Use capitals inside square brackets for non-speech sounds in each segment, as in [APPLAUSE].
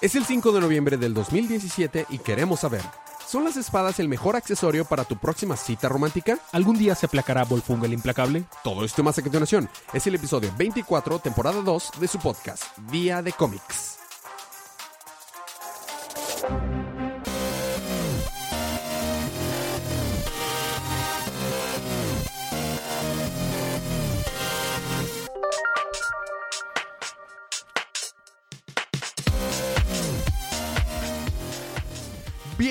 Es el 5 de noviembre del 2017 y queremos saber, ¿son las espadas el mejor accesorio para tu próxima cita romántica? ¿Algún día se aplacará Volfunga el implacable? Todo esto más a continuación. Es el episodio 24, temporada 2 de su podcast, Día de Cómics.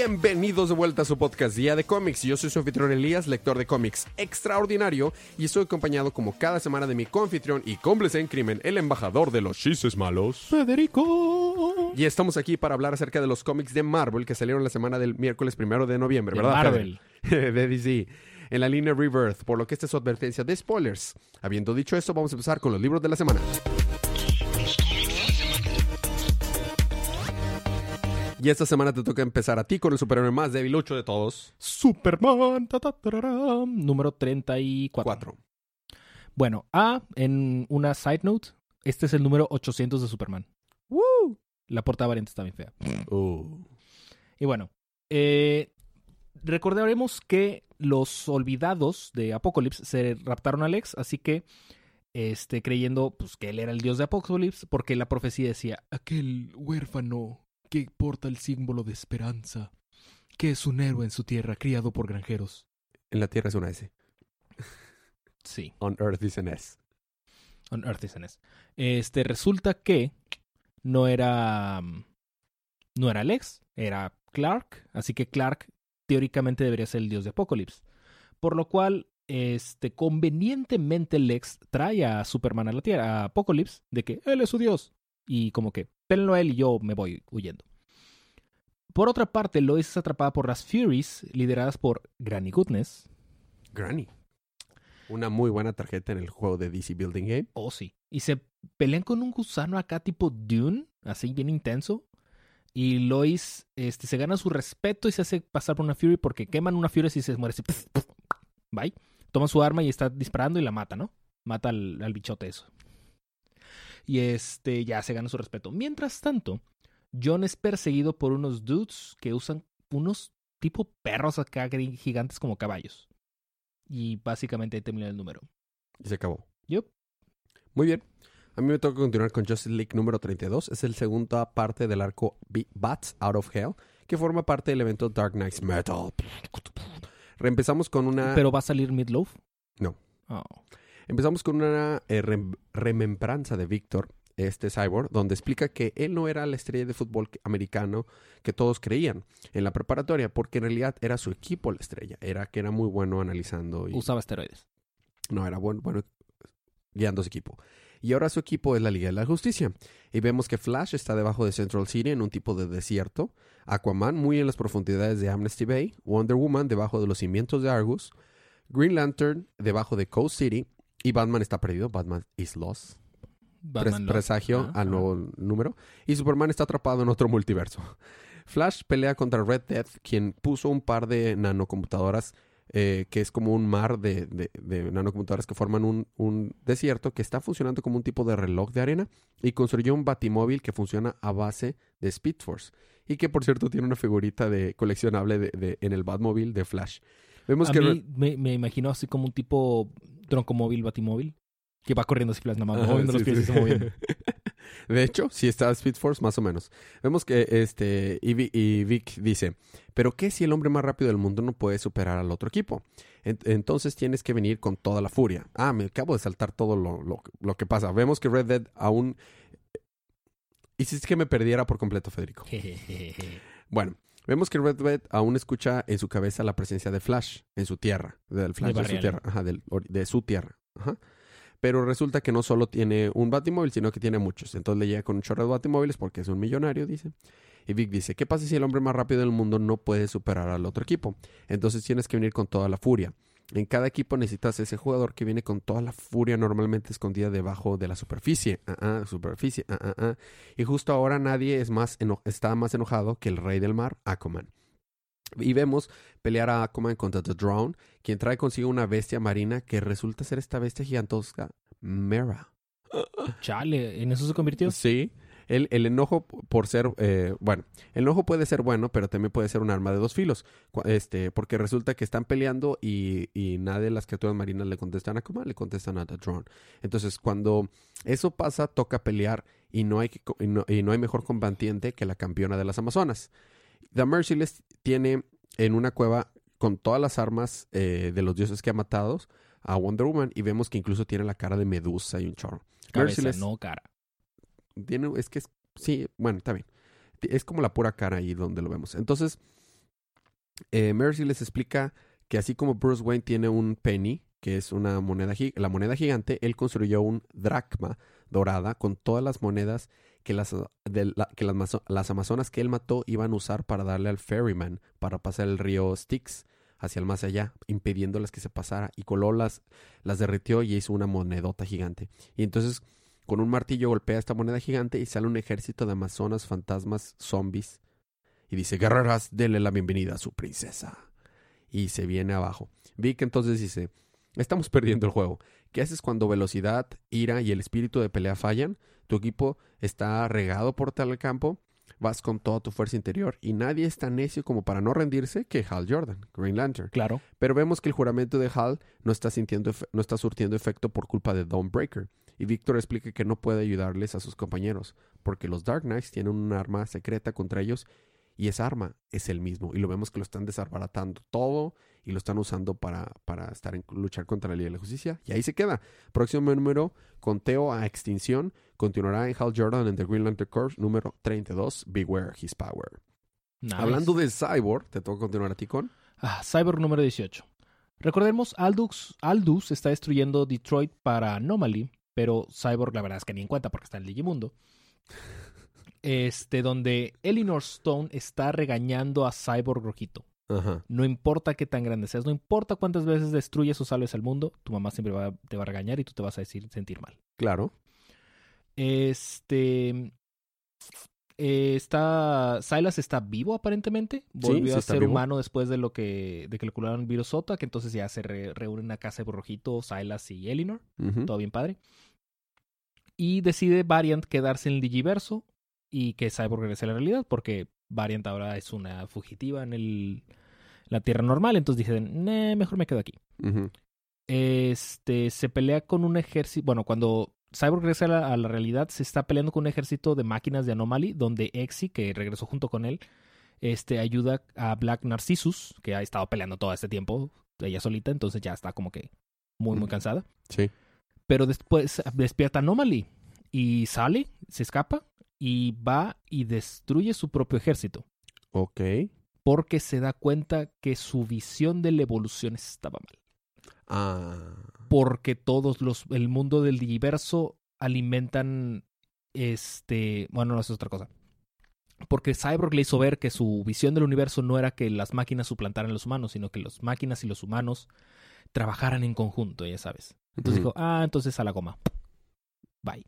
Bienvenidos de vuelta a su podcast Día de Cómics. Yo soy su anfitrión Elías, lector de cómics extraordinario, y estoy acompañado como cada semana de mi confitrión y cómplice en crimen, el embajador de los chistes malos, Federico. Y estamos aquí para hablar acerca de los cómics de Marvel que salieron la semana del miércoles primero de noviembre, De ¿verdad? Marvel. [LAUGHS] De DC. En la línea Rebirth, por lo que esta es su advertencia de spoilers. Habiendo dicho esto, vamos a empezar con los libros de la semana. Y esta semana te toca empezar a ti con el superhéroe más debilucho de todos. Superman. ta, ta, tararam, número 34. Cuatro. Bueno, A, en una side note, este es el número 800 de Superman. La portada variante está bien fea. Uh. Y bueno, eh, recordaremos que los olvidados de Apocalypse se raptaron a Lex, así que este, creyendo pues, que él era el dios de Apocalypse, porque la profecía decía, aquel huérfano que porta el símbolo de esperanza, que es un héroe en su tierra, criado por granjeros. En la Tierra es una S. Sí, On Earth is an S. on Earth is an S. Este, resulta que no era, no era Lex, era Clark, así que Clark teóricamente debería ser el dios de Apocalypse. Por lo cual, este, convenientemente Lex trae a Superman a la Tierra, a Apocalypse, de que él es su dios. Y como que, pélenlo a él y yo me voy huyendo. Por otra parte, Lois es atrapada por las Furies, lideradas por Granny Goodness. Granny. Una muy buena tarjeta en el juego de DC Building Game. Oh, sí. Y se pelean con un gusano acá tipo Dune, así bien intenso. Y Lois este, se gana su respeto y se hace pasar por una Fury porque queman una Fury y se muere así. Bye. Toma su arma y está disparando y la mata, ¿no? Mata al, al bichote eso. Y este ya se gana su respeto. Mientras tanto, John es perseguido por unos dudes que usan unos tipo perros acá gigantes como caballos. Y básicamente ahí termina el número. Y se acabó. Yup. Muy bien. A mí me toca continuar con Justice League número 32. Es el segunda parte del arco Bats Out of Hell, que forma parte del evento Dark Knights Metal. Reempezamos con una... ¿Pero va a salir Midloaf? No. Oh. Empezamos con una eh, rem- remembranza de Víctor, este cyborg, donde explica que él no era la estrella de fútbol americano que todos creían en la preparatoria, porque en realidad era su equipo la estrella. Era que era muy bueno analizando y Usaba esteroides. no era bueno, bueno guiando su equipo. Y ahora su equipo es la Liga de la Justicia. Y vemos que Flash está debajo de Central City en un tipo de desierto. Aquaman muy en las profundidades de Amnesty Bay. Wonder Woman debajo de los cimientos de Argus. Green Lantern debajo de Coast City. Y Batman está perdido. Batman is lost. Batman presagio Ah, al ah. nuevo número. Y Superman está atrapado en otro multiverso. [LAUGHS] Flash pelea contra Red Death, quien puso un par de nanocomputadoras, eh, que es como un mar de, de- de nanocomputadoras que forman un, un desierto que está funcionando como un tipo de reloj de arena y construyó un batimóvil que funciona a base de Speed Force. Y que, por cierto, tiene una figurita de coleccionable de, de- en el Batmóvil de Flash. Vemos A que... mí me, me imagino así como un tipo troncomóvil, batimóvil, que va corriendo así, nada más Ajá, moviendo los sí, pies y se moviendo. [LAUGHS] De hecho, sí está Speed Force, más o menos. Vemos que este y, Vi- y Vic dice, pero ¿qué si el hombre más rápido del mundo no puede superar al otro equipo? En- entonces tienes que venir con toda la furia. Ah, me acabo de saltar todo lo, lo- lo que pasa. Vemos que Red Dead aún... Hiciste que me perdiera por completo, Federico. [LAUGHS] Bueno, vemos que Red Dead aún escucha en su cabeza la presencia de Flash en su tierra, del Flash de, su tierra, ajá, del de su tierra. Ajá. Pero resulta que no solo tiene un batimóvil, sino que tiene muchos. Entonces le llega con un chorro de batimóviles porque es un millonario, dice. Y Vic dice, ¿qué pasa si el hombre más rápido del mundo no puede superar al otro equipo? Entonces tienes que venir con toda la furia. En cada equipo necesitas ese jugador que viene con toda la furia normalmente escondida debajo de la superficie. Ah, ah, superficie. Ah. Y justo ahora nadie es más está más enojado que el rey del mar, Aquaman. Y vemos pelear a Aquaman contra The Drown, quien trae consigo una bestia marina que resulta ser esta bestia gigantosca, Mera. Chale, ¿en eso se convirtió? Sí. El, el enojo por ser, eh, bueno, el enojo puede ser bueno, pero también puede ser un arma de dos filos. Este, porque resulta que están peleando y, y nadie de las criaturas marinas le contestan a Kuma, le contestan a The Drone. Entonces, cuando eso pasa, toca pelear y no hay, y no, y no hay mejor combatiente que la campeona de las Amazonas. The Merciless tiene en una cueva con todas las armas eh, de los dioses que ha matado a Wonder Woman y vemos que incluso tiene la cara de Medusa y un chorro. Cabeza, Merciless- no cara. Es que es, sí, bueno, está bien. Es como la pura cara ahí donde lo vemos. Entonces, eh, Mercy les explica que así como Bruce Wayne tiene un penny, que es una moneda, la moneda gigante, él construyó un dracma dorada con todas las monedas que las, que las amazonas que él mató iban a usar para darle al ferryman para pasar el río Styx hacia el más allá, impidiéndolas que se pasara y coló las, las derritió y hizo una monedota gigante. Y entonces con un martillo golpea esta moneda gigante y sale un ejército de amazonas, fantasmas, zombies. Y dice, guerreras, denle la bienvenida a su princesa. Y se viene abajo. Vic entonces dice, estamos perdiendo el juego. ¿Qué haces cuando velocidad, ira y el espíritu de pelea fallan? Tu equipo está regado por tal campo, vas con toda tu fuerza interior y nadie es tan necio como para no rendirse que Hal Jordan, Green Lantern. Claro. Pero vemos que el juramento de Hal no está, sintiendo no está surtiendo efecto por culpa de Dawnbreaker. Y Victor explica que no puede ayudarles a sus compañeros, porque los Dark Knights tienen un arma secreta contra ellos y esa arma es el mismo. Y lo vemos que lo están desbaratando todo y lo están usando para, para estar en luchar contra la Liga de la Justicia. Y ahí se queda. Próximo número, conteo a extinción, continuará en Hal Jordan en The Green Lantern Corps número 32, Beware His Power. Nice. Hablando de Cyborg, te tengo que continuar a ti con... Ah, Cyborg número 18. Recordemos, Aldux, Aldous está destruyendo Detroit para Anomaly, pero Cyborg la verdad es que ni en cuenta porque está en el Digimundo. Este, donde Elinor Stone está regañando a Cyborg Rojito. Ajá. No importa qué tan grande seas, no importa cuántas veces destruyes o salves al mundo, tu mamá siempre va- te va a regañar y tú te vas a decir, sentir mal. Claro. Este. eh, está. Silas está vivo aparentemente. Volvió sí a ser vivo. humano después de lo que. de que le curaron virus Sota, que entonces ya se re- reúnen a casa de Rojito, Silas y Elinor. Ujú. Todo bien padre. Y decide Variant quedarse en el Digiverso y que Cyborg regrese a la realidad, porque Variant ahora es una fugitiva en el. la Tierra normal. Entonces dicen, "Nah, mejor me quedo aquí este se pelea con un ejército. Bueno, cuando Cyborg regresa a la, a la realidad, se está peleando con un ejército de máquinas de Anomaly, donde Exy, que regresó junto con él, este, ayuda a Black Narcissus, que ha estado peleando todo este tiempo, ella solita, entonces ya está como que muy, muy cansada. Sí. Pero después despierta Anomaly y sale, se escapa y va y destruye su propio ejército. Ok. Porque se da cuenta que su visión de la evolución estaba mal. Ah. porque todos los el mundo del digiverso alimentan este bueno no eso es otra cosa porque Cyborg le hizo ver que su visión del universo no era que las máquinas suplantaran a los humanos sino que las máquinas y los humanos trabajaran en conjunto ya sabes entonces Ujú. dijo ah entonces a la goma bye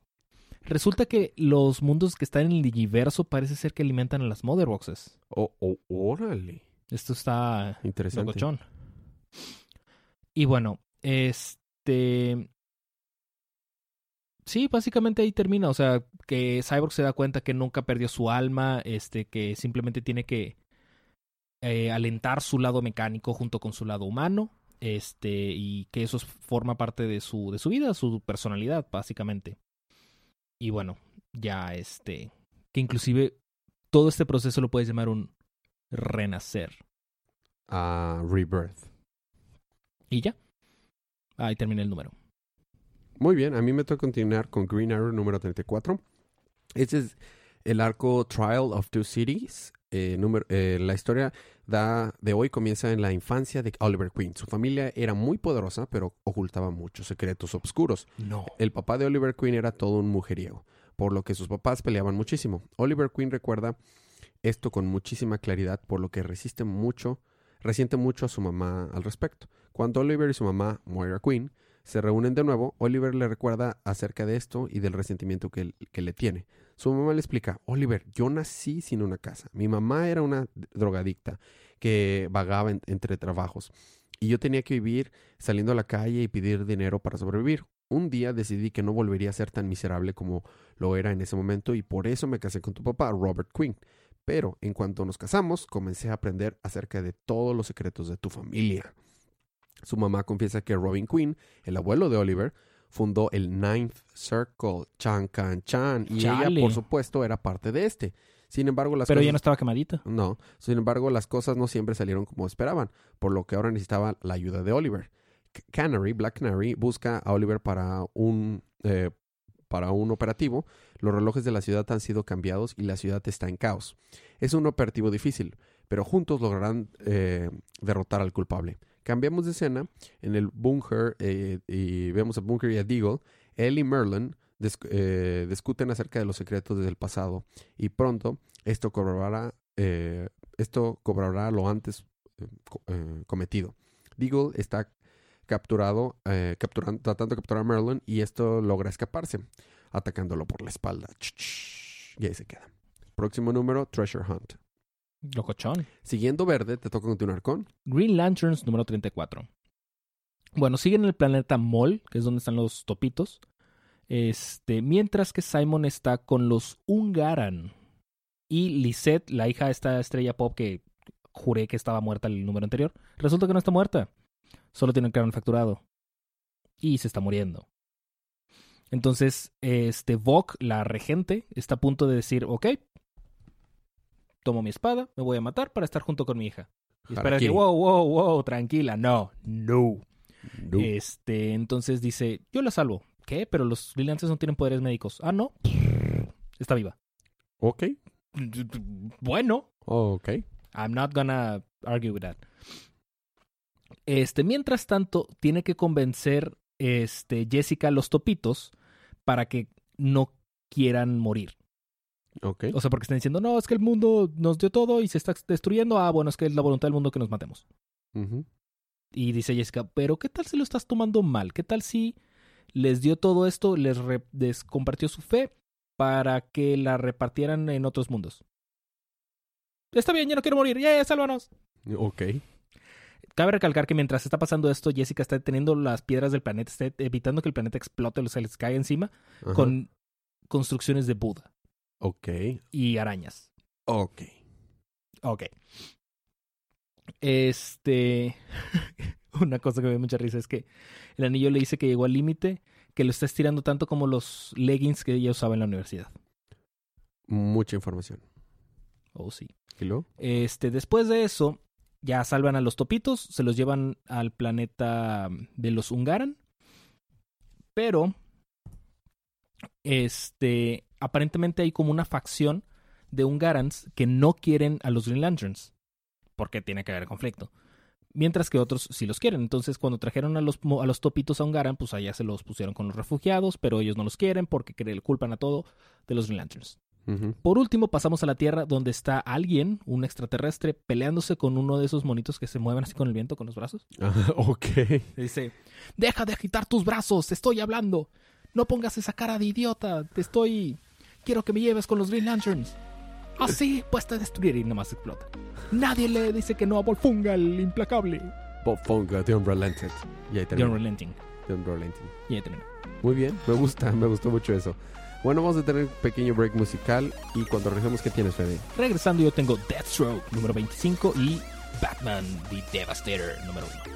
resulta que los mundos que están en el digiverso parece ser que alimentan a las mother boxes Oh, oh, órale. esto está Interesante. Locochón. Y bueno, este. Sí, básicamente ahí termina. O sea, que Cyborg se da cuenta que nunca perdió su alma, este, que simplemente tiene que eh, alentar su lado mecánico junto con su lado humano, este, y que eso es- forma parte de su, de su vida, su personalidad, básicamente. Y bueno, ya este, que inclusive todo este proceso lo puedes llamar un renacer. Ah, Rebirth. Y ya. Ahí termina el número. Muy bien, a mí me toca continuar con Green Arrow número 34. Este es el arco Trial of Two Cities. Eh, número- eh, la historia da, de hoy comienza en la infancia de Oliver Queen. Su familia era muy poderosa, pero ocultaba muchos secretos oscuros. No. El papá de Oliver Queen era todo un mujeriego, por lo que sus papás peleaban muchísimo. Oliver Queen recuerda esto con muchísima claridad, por lo que resiste mucho, resiente mucho a su mamá al respecto. Cuando Oliver y su mamá, Moira Queen, se reúnen de nuevo, Oliver le recuerda acerca de esto y del resentimiento que, que le tiene. Su mamá le explica, Oliver, yo nací sin una casa. Mi mamá era una drogadicta que vagaba en- entre trabajos y yo tenía que vivir saliendo a la calle y pedir dinero para sobrevivir. Un día decidí que no volvería a ser tan miserable como lo era en ese momento y por eso me casé con tu papá, Robert Quinn. Pero en cuanto nos casamos, comencé a aprender acerca de todos los secretos de tu familia. Su mamá confiesa que Robin Quinn, el abuelo de Oliver, fundó el Ninth Circle, Chan Can Chan, y ella, por supuesto, era parte de este. Sin embargo, las Pero cosas... ya no estaba quemadita. No, sin embargo, las cosas no siempre salieron como esperaban, por lo que ahora necesitaba la ayuda de Oliver. Canary, Black Canary, busca a Oliver para un, eh, para un operativo. Los relojes de la ciudad han sido cambiados y la ciudad está en caos. Es un operativo difícil, pero juntos lograrán eh, derrotar al culpable. Cambiamos de escena en el búnker eh, y vemos a Bunker y a Deagle. Él y Merlin eh, discuten acerca de los secretos del pasado y pronto esto cobrará, eh, esto cobrará lo antes co- cometido. Deagle está capturado, tratando de capturar a Merlin y esto logra escaparse, atacándolo por la espalda. Y ahí se queda. Próximo número, Treasure Hunt. Locochón. Siguiendo verde, te toca continuar con. Green Lanterns número 34. Bueno, siguen en el planeta Mol, que es donde están los topitos. Este, mientras que Simon está con los Ungaran. Y Lisette, la hija de esta estrella pop que juré que estaba muerta el número anterior, resulta que no está muerta. Solo tiene el cráneo fracturado. Y se está muriendo. Entonces, este Vok, la regente, está a punto de decir, ok, tomo mi espada, me voy a matar para estar junto con mi hija. Y espera que, wow, wow, wow, tranquila. No, no. No. Este, entonces dice, yo la salvo. ¿Qué? Pero los brillantes no tienen poderes médicos. Ah, no. Está viva. Ok. Bueno, Ok. I'm not gonna argue with that. Este, mientras tanto, tiene que convencer este, Jessica a los topitos para que no quieran morir. Ok. O sea, porque están diciendo, no, es que el mundo nos dio todo y se está destruyendo. Ah, bueno, es que es la voluntad del mundo que nos matemos. Y dice Jessica, pero ¿qué tal si lo estás tomando mal? ¿Qué tal si les dio todo esto, les, compartió su fe para que la repartieran en otros mundos? Está bien, ya no quiero morir, ya, ya, sálvanos. Ok. Cabe recalcar que mientras está pasando esto, Jessica está deteniendo las piedras del planeta, está evitando que el planeta explote o se les caiga encima con construcciones de Buda Ok. y arañas. Ok. Ok. Este. [LAUGHS] Una cosa que me da mucha risa es que el anillo le dice que llegó al límite, que lo está estirando tanto como los leggings que ella usaba en la universidad. Mucha información. Oh, sí. ¿Y luego? Este, después de eso, ya salvan a los topitos, se los llevan al planeta de los Ungaran. Pero. Este. Aparentemente hay como una facción de Ungarans que no quieren a los Green Lanterns. Porque tiene que haber conflicto. Mientras que otros sí los quieren. Entonces, cuando trajeron a los, a los topitos a Ungaran, pues allá se los pusieron con los refugiados, pero ellos no los quieren porque cre- culpan a todo de los Green Lanterns. Por último, pasamos a la Tierra, donde está alguien, un extraterrestre, peleándose con uno de esos monitos que se mueven así con el viento, con los brazos. Ajá, [LAUGHS] ok. Dice, deja de agitar tus brazos, te estoy hablando. No pongas esa cara de idiota, te estoy... Quiero que me lleves con los Green Lanterns. Ah, sí, pues te destruiré y nomás explota. Nadie le dice que no a Volfunga, el implacable. Bob Fonga, The Unrelented. Y ahí The termina. Unrelenting. The Unrelenting. Y ahí termina. Muy bien, me gusta, me gustó mucho eso. Bueno, vamos a tener un pequeño break musical y cuando regresemos, ¿qué tienes, Fede? Regresando yo tengo Deathstroke número 25 y Batman the Devastator número 1.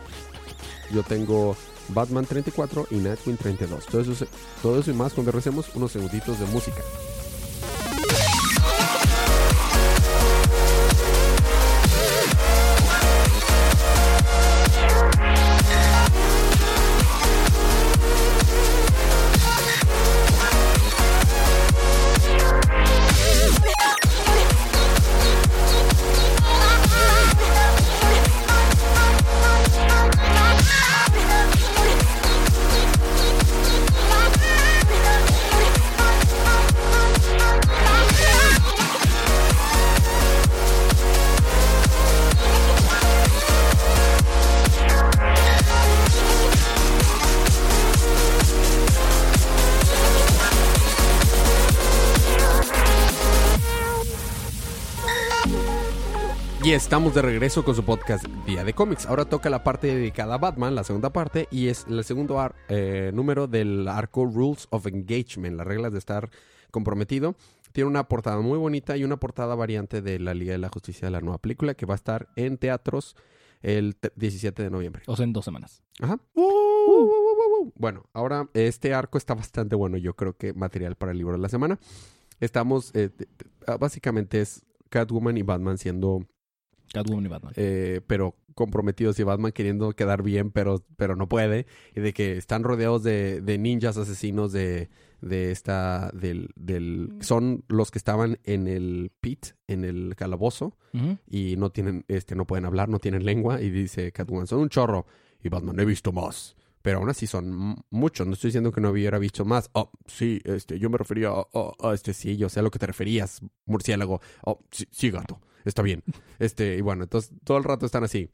Yo tengo Batman 34 y Nightwing 32. Todo eso, todo eso y más cuando regresemos unos segunditos de música. Estamos de regreso con su podcast Día de Cómics. Ahora toca la parte dedicada a Batman, la segunda parte, y es el segundo ar- eh, número del arco Rules of Engagement, las reglas de estar comprometido. Tiene una portada muy bonita y una portada variante de la Liga de la Justicia de la nueva película que va a estar en teatros el te- 17 de noviembre. O sea, en dos semanas. Ajá. Uh. Bueno, ahora este arco está bastante bueno. Yo creo que material para el libro de la semana. Estamos, eh, ah, básicamente es Catwoman y Batman siendo, Catwoman y Batman. eh, pero comprometidos y Batman queriendo quedar bien, pero, pero no puede. Y de que están rodeados de, de ninjas asesinos de, de esta, del, del, son los que estaban en el pit, en el calabozo y no tienen, este, no pueden hablar, no tienen lengua, y dice Catwoman, son un chorro. Y Batman, he visto más. Pero aún así son muchos, no estoy diciendo que no hubiera visto más. Oh, sí, este, yo me refería a, a- a este, sí, yo sé a lo que te referías, murciélago. Oh, sí, sí, gato, está bien. Este, y bueno, entonces todo el rato están así.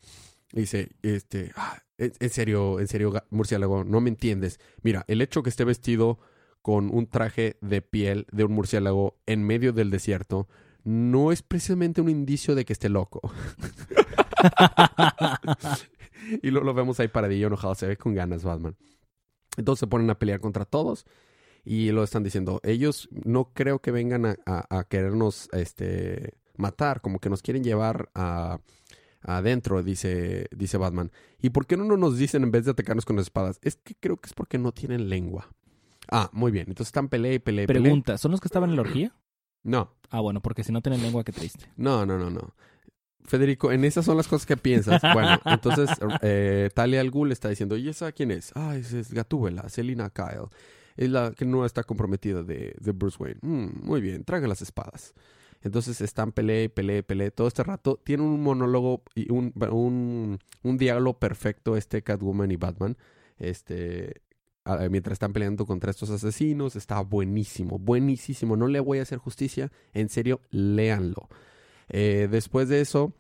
Dice, este, ah, en, serio, en serio, murciélago, no me entiendes. Mira, el hecho que esté vestido con un traje de piel de un murciélago en medio del desierto no es precisamente un indicio de que esté loco. [LAUGHS] y lo vemos ahí paradillo enojado, se ve con ganas Batman. Entonces se ponen a pelear contra todos y lo están diciendo. Ellos no creo que vengan a- a querernos este, matar, como que nos quieren llevar a adentro, dice, dice Batman. ¿Y por qué no nos dicen en vez de atacarnos con las espadas? Es que creo que es porque no tienen lengua. Ah, muy bien. Entonces están pelea y pelea. Pregunta, ¿son los que estaban en la orgía? No, Ah, bueno, porque si no tienen lengua, qué triste. no, no, no, no. Federico, en esas son las cosas que piensas. Bueno, [LAUGHS] entonces eh, Talia al Ghul está diciendo, ¿y esa quién es? Ah, esa es Gatúbela, Selina Kyle. Es la que no está comprometida de, de Bruce Wayne. Mm, muy bien, traga las espadas. Entonces están pelea y pelea y pelea todo este rato. Tiene un monólogo y un, un, un diálogo perfecto este Catwoman y Batman. Este, mientras están peleando contra estos asesinos. Está buenísimo, buenísimo. No le voy a hacer justicia. En serio, léanlo. Eh, después de eso,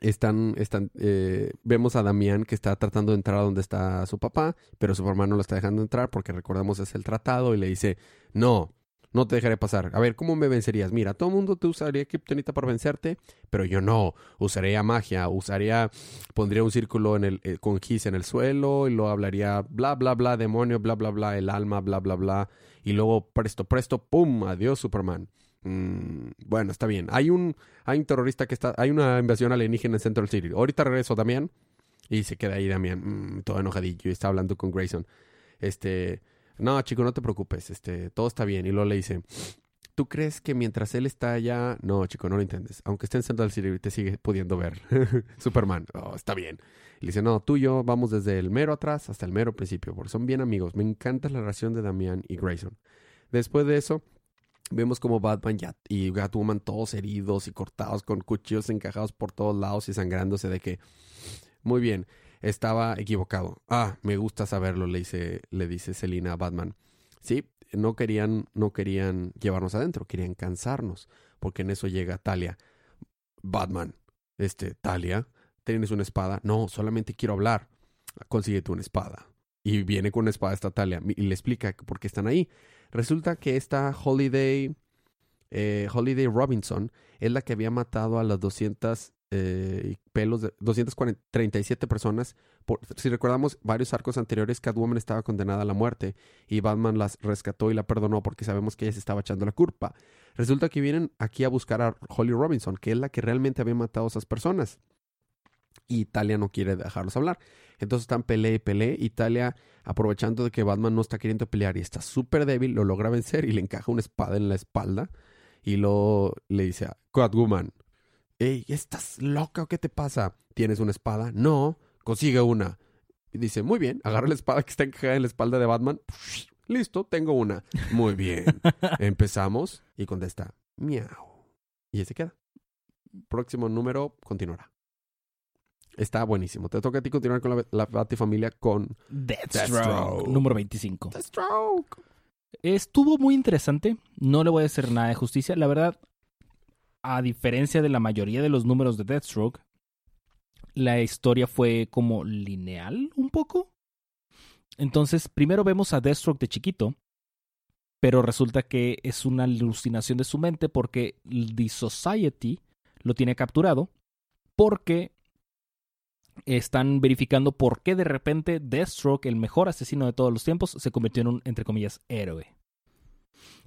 están, están, eh, vemos a Damián que está tratando de entrar a donde está su papá, pero su mamá no lo está dejando entrar porque recordamos es el tratado y le dice, no, no te dejaré pasar. A ver, ¿cómo me vencerías? Mira, todo el mundo te usaría kriptonita para vencerte, pero yo no. Usaría magia, usaría, pondría un círculo en el, eh, con gis en el suelo y lo hablaría bla, bla, bla, demonio, bla, bla, bla, el alma, bla, bla, bla. Y luego, presto, presto, pum, adiós, Superman. Mm, bueno, está bien. Hay un, hay un terrorista que está, hay una invasión alienígena en Central City. Ahorita regreso, Damián. Y se queda ahí Damián, mm, todo enojadillo, y está hablando con Grayson. Este, no, chico, no te preocupes, este, todo está bien. Y luego le dice, ¿tú crees que mientras él está allá? No, chico, no lo entiendes. Aunque esté en Central City, te sigue pudiendo ver. [LAUGHS] Superman, oh, está bien. Y le dice, no, tú y yo vamos desde el mero atrás hasta el mero principio, porque son bien amigos. Me encanta la relación de Damián y Grayson. Después de eso, vemos como Batman y Catwoman todos heridos y cortados con cuchillos encajados por todos lados y sangrándose de que, muy bien, estaba equivocado. Ah, me gusta saberlo, le dice, le dice Selina a Batman. Sí, no querían, no querían llevarnos adentro, querían cansarnos, porque en eso llega Talia. Batman, este, Talia, ¿tienes una espada? No, solamente quiero hablar. Consíguete una espada. Y viene con una espada esta Talia y le explica por qué están ahí. Resulta que esta Holiday, eh, Holiday Robinson es la que había matado a las 200 eh, pelos de 237 personas. Si recordamos varios arcos anteriores, Catwoman estaba condenada a la muerte y Batman las rescató y la perdonó porque sabemos que ella se estaba echando la culpa. Resulta que vienen aquí a buscar a Holly Robinson, que es la que realmente había matado a esas personas. Y Talia no quiere dejarlos hablar. Entonces están pelea y pelea. Y Talia, aprovechando de que Batman no está queriendo pelear y está súper débil, lo logra vencer y le encaja una espada en la espalda. Y luego le dice a Catwoman, Ey, ¿estás loca o qué te pasa? ¿Tienes una espada? No, consigue una. Y dice, muy bien, agarra la espada que está encajada en la espalda de Batman. Listo, tengo una. Muy bien. [LAUGHS] Empezamos y contesta, miau. Y ahí se queda. Próximo número continuará. Está buenísimo. Te toca a ti continuar con la, la Batifamilia con Deathstroke, Deathstroke. número 25. Deathstroke. Estuvo muy interesante. No le voy a hacer nada de justicia. La verdad, a diferencia de la mayoría de los números de Deathstroke, la historia fue como lineal un poco. Entonces, primero vemos a Deathstroke de chiquito, pero resulta que es una alucinación de su mente porque The Society lo tiene capturado porque están verificando por qué de repente Deathstroke, el mejor asesino de todos los tiempos, se convirtió en un, entre comillas, héroe.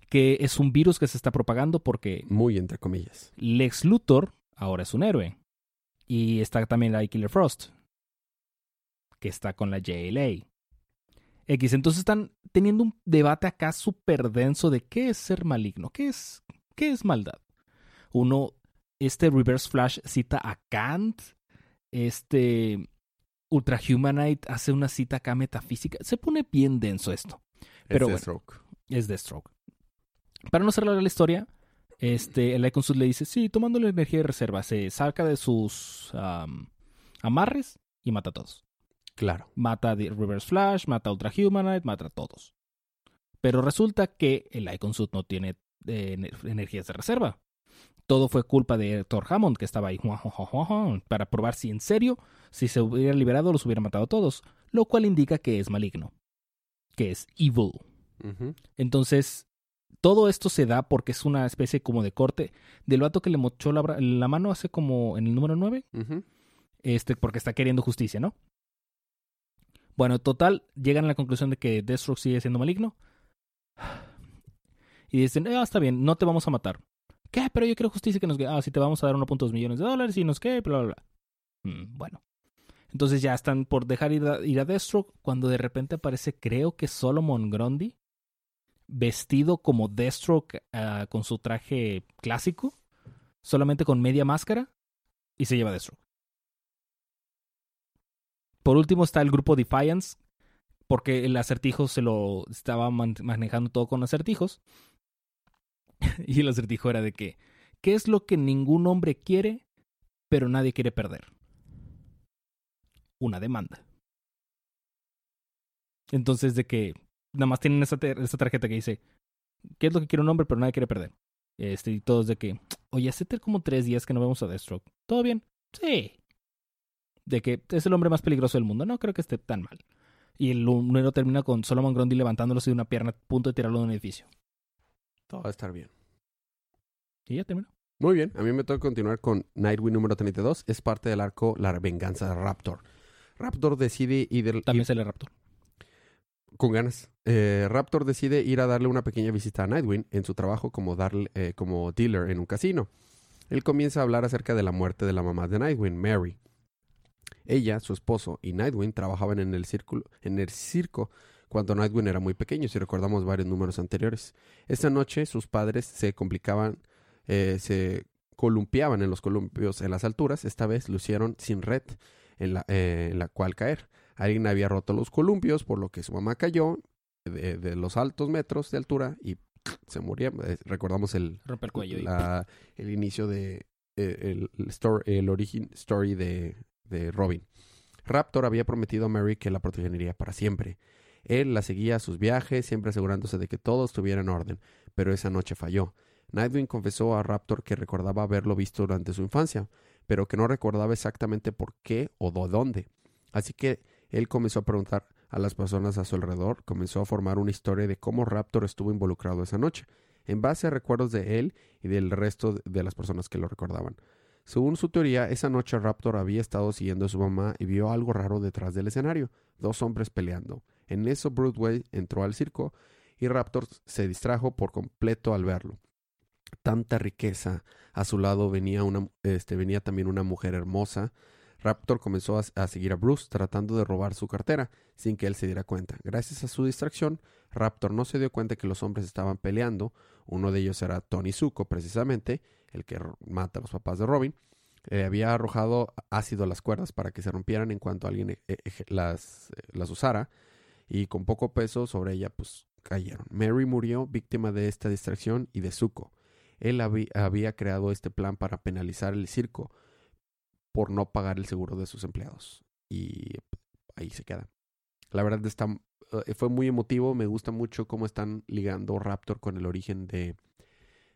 Que es un virus que se está propagando porque Muy entre comillas. Lex Luthor ahora es un héroe. Y está también la Killer Frost, que está con la JLA. X, entonces están teniendo un debate acá súper denso de qué es ser maligno, qué es, qué es maldad. Uno, este Reverse Flash cita a Kant, este Ultra Humanite hace una cita acá metafísica. Se pone bien denso esto. Pero Es bueno. Deathstroke. Es Deathstroke. Para no cerrar la historia, este, el Icon Suit le dice, sí, tomando la energía de reserva, se saca de sus am, amarres y mata a todos. Claro. Mata a The Reverse Flash, mata a Ultra Humanite, mata a todos. Pero resulta que el Icon Suit no tiene eh, ener- energías de reserva. Todo fue culpa de Thor Hammond, que estaba ahí para probar si en serio, si se hubiera liberado, los hubiera matado a todos. Lo cual indica que es maligno. Que es evil. Entonces, todo esto se da porque es una especie como de corte del vato que le mochó la, mano hace como en el número 9, Ujú. este, porque está queriendo justicia, ¿no? Bueno, total, llegan a la conclusión de que Deathstroke sigue siendo maligno. [SIGHS] Y dicen, ah, está bien, no te vamos a matar. ¿Qué? Pero yo quiero justicia que nos... Ah, sí, te vamos a dar 1.2 millones de dólares y nos qué, bla, bla, bla. Mm, bueno. Entonces ya están por dejar ir a, ir a Deathstroke cuando de repente aparece, creo que Solomon Grundy, vestido como Deathstroke ah, con su traje clásico, solamente con media máscara, y se lleva Deathstroke. Por último está el grupo Defiance, porque el acertijo se lo estaba man- manejando todo con acertijos. [LAUGHS] y el acertijo era de que, ¿qué es lo que ningún hombre quiere, pero nadie quiere perder? Una demanda. Entonces, de que nada más tienen esa, ter- esa tarjeta que dice, ¿qué es lo que quiere un hombre, pero nadie quiere perder? Este, y todos de que, oye, hace como tres días que no vemos a Deathstroke. ¿Todo bien? Sí. De que es el hombre más peligroso del mundo. No creo que esté tan mal. Y el número termina con Solomon Grundy levantándolo de una pierna a punto de tirarlo de un edificio. Todo va a estar bien. Y ya terminó. Muy bien, a mí me toca continuar con Nightwing número 32. Es parte del arco La venganza de Raptor. Raptor decide ir- También sale Raptor. Con ganas. Eh, Raptor decide ir a darle una pequeña visita a Nightwing en su trabajo como, darle, eh, como dealer en un casino. Él comienza a hablar acerca de la muerte de la mamá de Nightwing, Mary. Ella, su esposo y Nightwing trabajaban en el, círculo, en el circo cuando Nightwing era muy pequeño, si recordamos varios números anteriores. Esta noche sus padres se complicaban, eh, se columpiaban en los columpios en las alturas. Esta vez lucieron sin red en la, eh, en la cual caer. Alguien había roto los columpios, por lo que su mamá cayó de, de los altos metros de altura y se murió. Eh, recordamos el, Rompe el cuello. y- la- el inicio de eh, el, el story, el origin story de, de Robin. Raptor había prometido a Mary que la protegería para siempre. Él la seguía a sus viajes, siempre asegurándose de que todo estuviera en orden, pero esa noche falló. Nightwing confesó a Raptor que recordaba haberlo visto durante su infancia, pero que no recordaba exactamente por qué o de dónde. Así que él comenzó a preguntar a las personas a su alrededor, comenzó a formar una historia de cómo Raptor estuvo involucrado esa noche, en base a recuerdos de él y del resto de las personas que lo recordaban. Según su teoría, esa noche Raptor había estado siguiendo a su mamá y vio algo raro detrás del escenario, dos hombres peleando. En eso Broadway entró al circo y Raptor se distrajo por completo al verlo. Tanta riqueza. A su lado venía, una, este, venía también una mujer hermosa. Raptor comenzó a, seguir a Bruce tratando de robar su cartera sin que él se diera cuenta. Gracias a su distracción, Raptor no se dio cuenta que los hombres estaban peleando. Uno de ellos era Tony Zuko, precisamente, el que mata a los papás de Robin. Le había arrojado ácido a las cuerdas para que se rompieran en cuanto alguien e- eje- las, eh, las usara y con poco peso sobre ella pues cayeron. Mary murió víctima de esta distracción y de Zuko. Él había creado este plan para penalizar el circo por no pagar el seguro de sus empleados. Y ahí se queda. La verdad está, eh, fue muy emotivo. Me gusta mucho cómo están ligando Raptor con el origen de,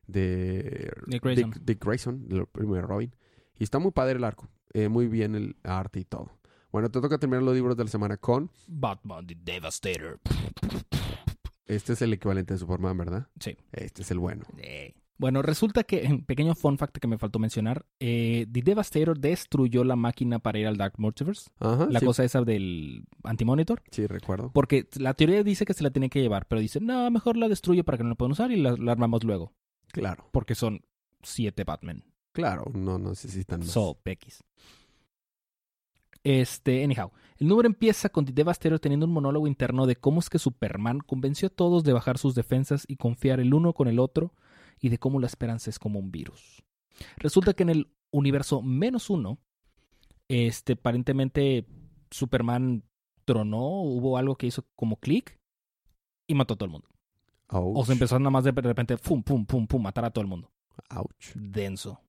de Dick Grayson. Dick, Dick Grayson, el primer Robin. Y está muy padre el arco. Eh, muy bien el arte y todo. Bueno, te toca terminar los libros de la semana con. Batman the Devastator. Este es el equivalente de Superman, ¿verdad? Sí. Este es el bueno. Eh, Bueno, resulta que, pequeño fun fact que me faltó mencionar, eh, The Devastator destruyó la máquina para ir al Dark Multiverse. Ajá. La sí, cosa esa del antimonitor. sí, recuerdo. Porque la teoría dice que se la tiene que llevar, pero dice, no, mejor la destruye para que no la puedan usar y la, la armamos luego. Claro, Porque son siete Batman. claro, no necesitan más. So, Pekis. Este, anyhow, el número empieza con The Devastator teniendo un monólogo interno de cómo es que Superman convenció a todos de bajar sus defensas y confiar el uno con el otro y de cómo la esperanza es como un virus. Resulta que en el universo menos uno, este, aparentemente Superman tronó, hubo algo que hizo como clic y mató a todo el mundo. O se empezó nada más de repente, pum, pum, pum, pum, matar a todo el mundo Ouch. denso.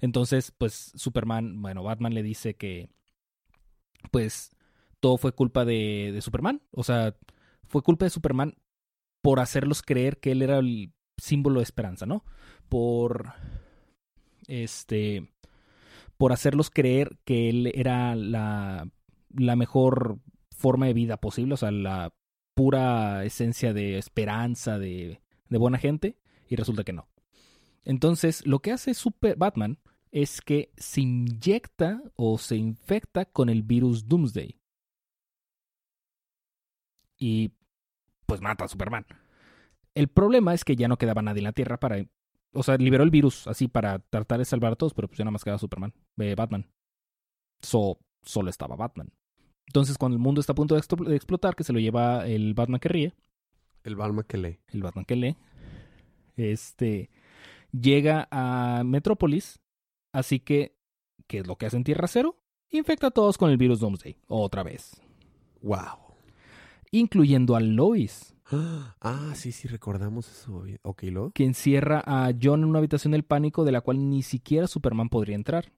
Entonces, pues Superman, bueno, Batman le dice que, pues, todo fue culpa de, de Superman. O sea, fue culpa de Superman por hacerlos creer que él era el símbolo de esperanza, ¿no? Por, este, por hacerlos creer que él era la, la mejor forma de vida posible, o sea, la pura esencia de esperanza, de, de buena gente, y resulta que no. Entonces, lo que hace Super Batman es que se inyecta o se infecta con el virus Doomsday. Y pues mata a Superman. El problema es que ya no quedaba nadie en la Tierra para... O sea, liberó el virus así para tratar de salvar a todos, pero pues ya nada más quedaba Superman, eh, Batman. So, solo estaba Batman. Entonces, cuando el mundo está a punto de, explo- de explotar, que se lo lleva el Batman que ríe, El Balma que lee. el Batman que lee, este, llega a Metrópolis, así que, ¿qué es lo que hace en Tierra Cero? Infecta a todos con el virus Doomsday, otra vez, Wow. incluyendo a Lois, Ah, sí, sí, recordamos eso. Ok, luego. que encierra a John en una habitación del pánico de la cual ni siquiera Superman podría entrar.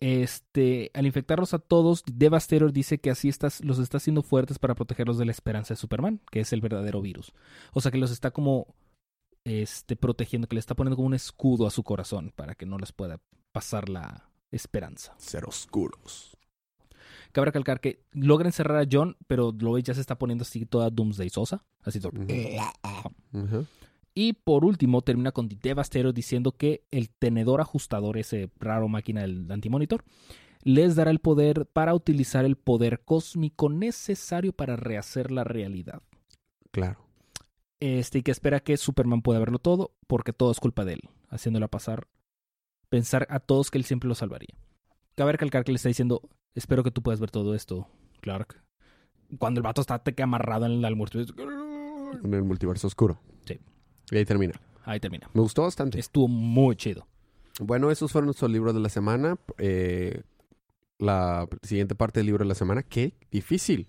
Este, al infectarlos a todos, Devastator dice que así estás, los está haciendo fuertes para protegerlos de la esperanza de Superman, que es el verdadero virus. O sea que los está como este, protegiendo, que le está poniendo como un escudo a su corazón para que no les pueda pasar la esperanza. Ser oscuros. Cabe recalcar que logra encerrar a John, pero Lois ya se está poniendo así toda Doomsday sosa. Así todo. Y por último, termina con The Devastator diciendo que el tenedor ajustador, ese raro máquina del antimonitor, les dará el poder para utilizar el poder cósmico necesario para rehacer la realidad. Claro. Este, y que espera que Superman pueda verlo todo, porque todo es culpa de él, haciéndola pasar, pensar a todos que él siempre lo salvaría. Cabe recalcar que le está diciendo, espero que tú puedas ver todo esto, Clark. Cuando el vato está te queda amarrado en el almuerzo. En el multiverso oscuro. Sí. Y ahí termina. Ahí termina. Me gustó bastante. Estuvo muy chido. Bueno, esos fueron nuestros libros de la semana. Eh, la siguiente parte del libro de la semana. Qué difícil.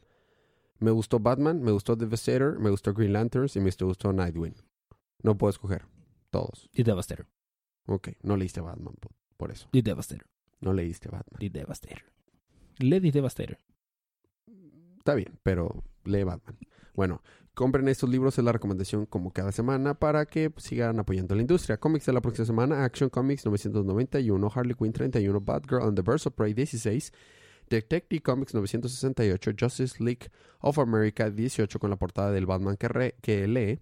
Me gustó Batman, me gustó Devastator, me gustó Green Lanterns y me gustó Nightwing. No puedo escoger. Todos. The Devastator. Ok, no leíste Batman por, eso. The Devastator. No leíste Batman. The Devastator. The Devastator. Está bien, pero lee Batman. Bueno, compren estos libros, es la recomendación como cada semana para que sigan apoyando la industria. Cómics de la próxima semana, Action Comics 991, Harley Quinn 31, Batgirl and the Birds of Prey 16, Detective Comics 968, Justice League of America 18 con la portada del Batman que, que lee,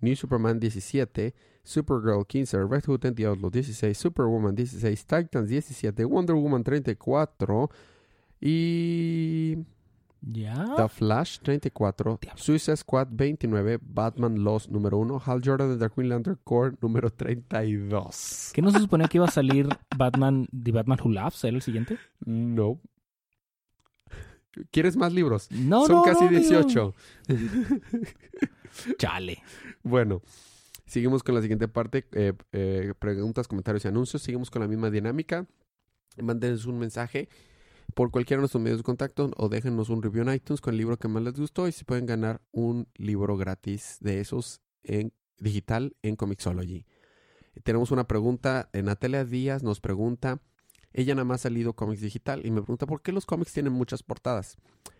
New Superman 17, Supergirl 15, Red Hood and the Outlaw 16, Superwoman 16, Titans 17, Wonder Woman 34 y... ¿Ya? The Flash 34, Diablo. Suicide Squad 29, Batman Lost número 1, Hal Jordan de The Green Lantern Corps número 32. ¿Qué no se suponía que iba a salir Batman, The Batman Who Laughs? ¿Era el siguiente? No. ¿Quieres más libros? No, Son no, casi no, digo. 18. [LAUGHS] Chale. Bueno, seguimos con la siguiente parte. eh, eh, preguntas, comentarios y anuncios. Seguimos con la misma dinámica. Mándenos un mensaje por cualquiera de nuestros medios de contacto o déjenos un review en iTunes con el libro que más les gustó y se pueden ganar un libro gratis de esos en digital en Comixology. Tenemos una pregunta. Natalia Díaz nos pregunta. Ella nada más ha leído cómics digital y me pregunta por qué los cómics tienen muchas portadas.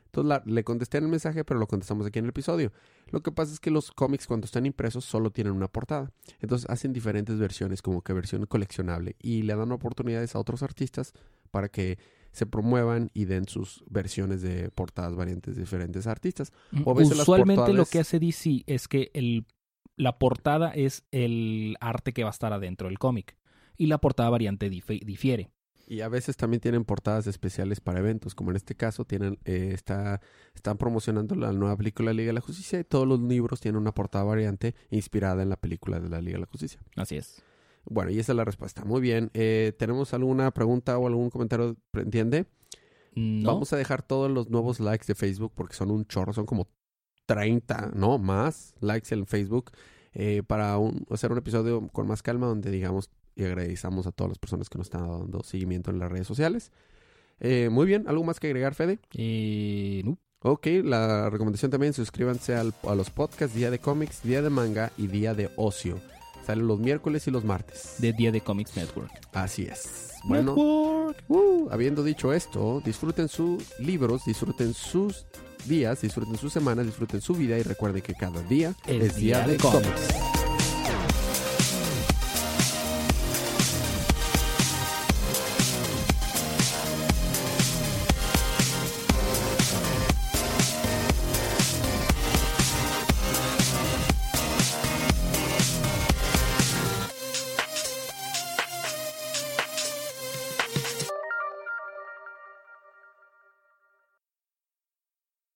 Entonces le contesté en el mensaje, pero lo contestamos aquí en el episodio. Lo que pasa es que los cómics cuando están impresos solo tienen una portada. Entonces hacen diferentes versiones, como que versión coleccionable, y le dan oportunidades a otros artistas para que se promuevan y den sus versiones de portadas variantes de diferentes artistas. O a veces las Usualmente lo que hace DC es que el, la portada es el arte que va a estar adentro del cómic. Y la portada variante dif- difiere. Y a veces también tienen portadas especiales para eventos, como en este caso tienen eh, está, están promocionando la nueva película de la Liga de la Justicia y todos los libros tienen una portada variante inspirada en la película de la Liga de la Justicia. Así es. Bueno, y esa es la respuesta. Muy bien. Eh, ¿Tenemos alguna pregunta o algún comentario? ¿Entiende? No. Vamos a dejar todos los nuevos likes de Facebook porque son un chorro, son como 30, no más likes en Facebook eh, para un- hacer un episodio con más calma donde digamos y agradecemos a todas las personas que nos están dando seguimiento en las redes sociales. Eh, muy bien, ¿algo más que agregar, Fede? Eh, no. Ok, la recomendación también, suscríbanse al- a los podcasts Día de Cómics, Día de Manga y Día de Ocio. Los miércoles y los martes. De Día de Comics Network. Así es. Bueno, Network. Uh, habiendo dicho esto, disfruten sus libros, disfruten sus días, disfruten sus semanas, disfruten su vida y recuerden que cada día Es es, día, día de, de cómics.